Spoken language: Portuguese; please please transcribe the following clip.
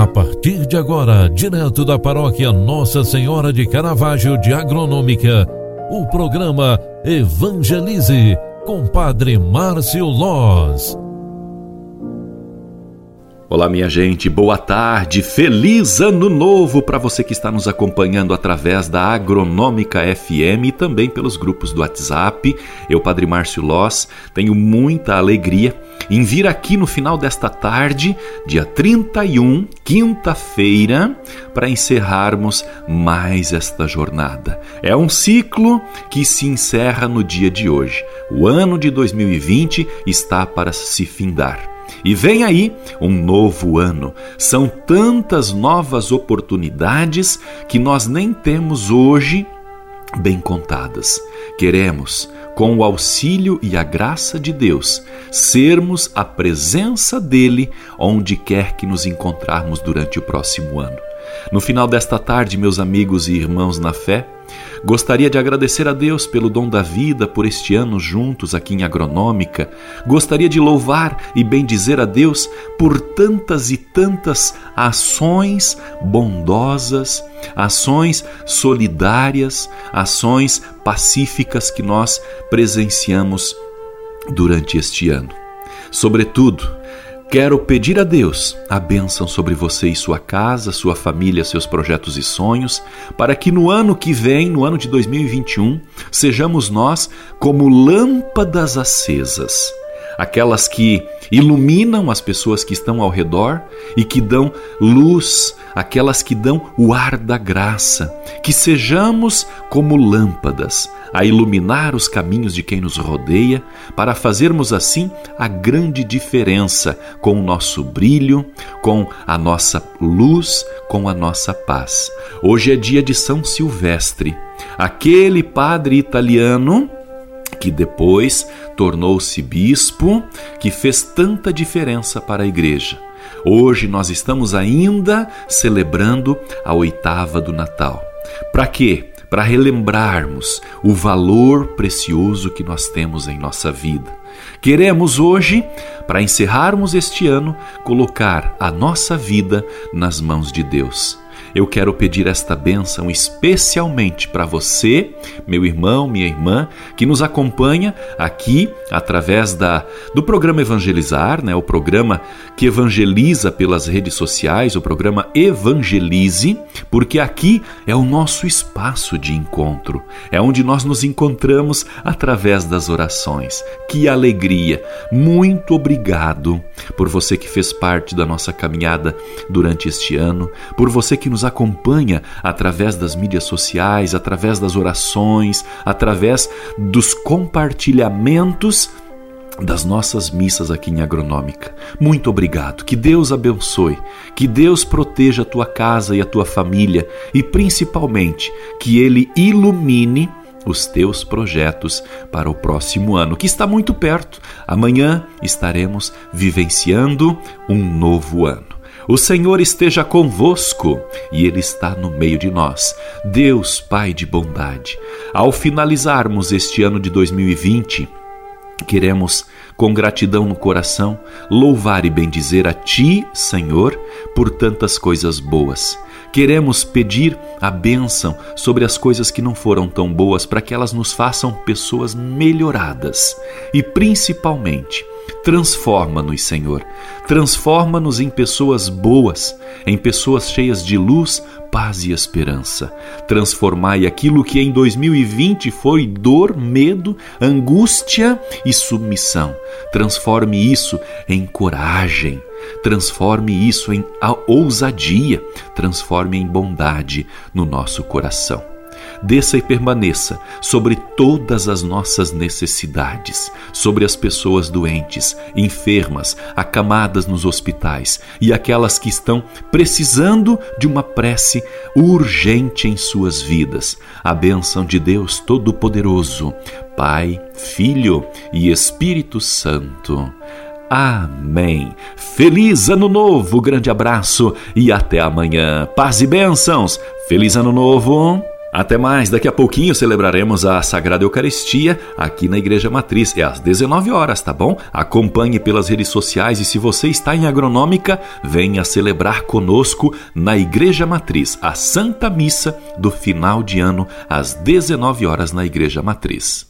A partir de agora, direto da paróquia Nossa Senhora de Caravaggio de Agronômica, o programa Evangelize com Padre Márcio Loz. Olá, minha gente, boa tarde, feliz ano novo para você que está nos acompanhando através da Agronômica FM e também pelos grupos do WhatsApp. Eu, Padre Márcio Loss, tenho muita alegria em vir aqui no final desta tarde, dia 31, quinta-feira, para encerrarmos mais esta jornada. É um ciclo que se encerra no dia de hoje. O ano de 2020 está para se findar. E vem aí um novo ano. São tantas novas oportunidades que nós nem temos hoje bem contadas. Queremos, com o auxílio e a graça de Deus, sermos a presença dele onde quer que nos encontrarmos durante o próximo ano. No final desta tarde, meus amigos e irmãos na fé, Gostaria de agradecer a Deus pelo dom da vida por este ano juntos aqui em Agronômica. Gostaria de louvar e bendizer a Deus por tantas e tantas ações bondosas, ações solidárias, ações pacíficas que nós presenciamos durante este ano. Sobretudo, Quero pedir a Deus a bênção sobre você e sua casa, sua família, seus projetos e sonhos, para que no ano que vem, no ano de 2021, sejamos nós como lâmpadas acesas, aquelas que iluminam as pessoas que estão ao redor e que dão luz, aquelas que dão o ar da graça, que sejamos como lâmpadas a iluminar os caminhos de quem nos rodeia, para fazermos assim a grande diferença com o nosso brilho, com a nossa luz, com a nossa paz. Hoje é dia de São Silvestre, aquele padre italiano que depois tornou-se bispo, que fez tanta diferença para a igreja. Hoje nós estamos ainda celebrando a oitava do Natal. Para quê? para relembrarmos o valor precioso que nós temos em nossa vida. Queremos hoje, para encerrarmos este ano, colocar a nossa vida nas mãos de Deus eu quero pedir esta bênção especialmente para você, meu irmão, minha irmã, que nos acompanha aqui através da, do programa Evangelizar, né, o programa que evangeliza pelas redes sociais, o programa Evangelize, porque aqui é o nosso espaço de encontro, é onde nós nos encontramos através das orações. Que alegria! Muito obrigado por você que fez parte da nossa caminhada durante este ano, por você que nos nos acompanha através das mídias sociais, através das orações, através dos compartilhamentos das nossas missas aqui em Agronômica. Muito obrigado. Que Deus abençoe, que Deus proteja a tua casa e a tua família e principalmente que Ele ilumine os teus projetos para o próximo ano, que está muito perto. Amanhã estaremos vivenciando um novo ano. O Senhor esteja convosco e Ele está no meio de nós. Deus, Pai de bondade, ao finalizarmos este ano de 2020, queremos, com gratidão no coração, louvar e bendizer a Ti, Senhor, por tantas coisas boas. Queremos pedir a bênção sobre as coisas que não foram tão boas para que elas nos façam pessoas melhoradas e, principalmente, Transforma-nos, Senhor. Transforma-nos em pessoas boas, em pessoas cheias de luz, paz e esperança. Transformai aquilo que em 2020 foi dor, medo, angústia e submissão. Transforme isso em coragem. Transforme isso em ousadia. Transforme em bondade no nosso coração desça e permaneça sobre todas as nossas necessidades, sobre as pessoas doentes, enfermas, acamadas nos hospitais e aquelas que estão precisando de uma prece urgente em suas vidas. A bênção de Deus Todo-Poderoso, Pai, Filho e Espírito Santo. Amém. Feliz Ano Novo, grande abraço e até amanhã. Paz e bênçãos. Feliz Ano Novo. Até mais, daqui a pouquinho celebraremos a Sagrada Eucaristia aqui na Igreja Matriz. É às 19 horas, tá bom? Acompanhe pelas redes sociais e se você está em Agronômica, venha celebrar conosco na Igreja Matriz a Santa Missa do final de ano às 19 horas na Igreja Matriz.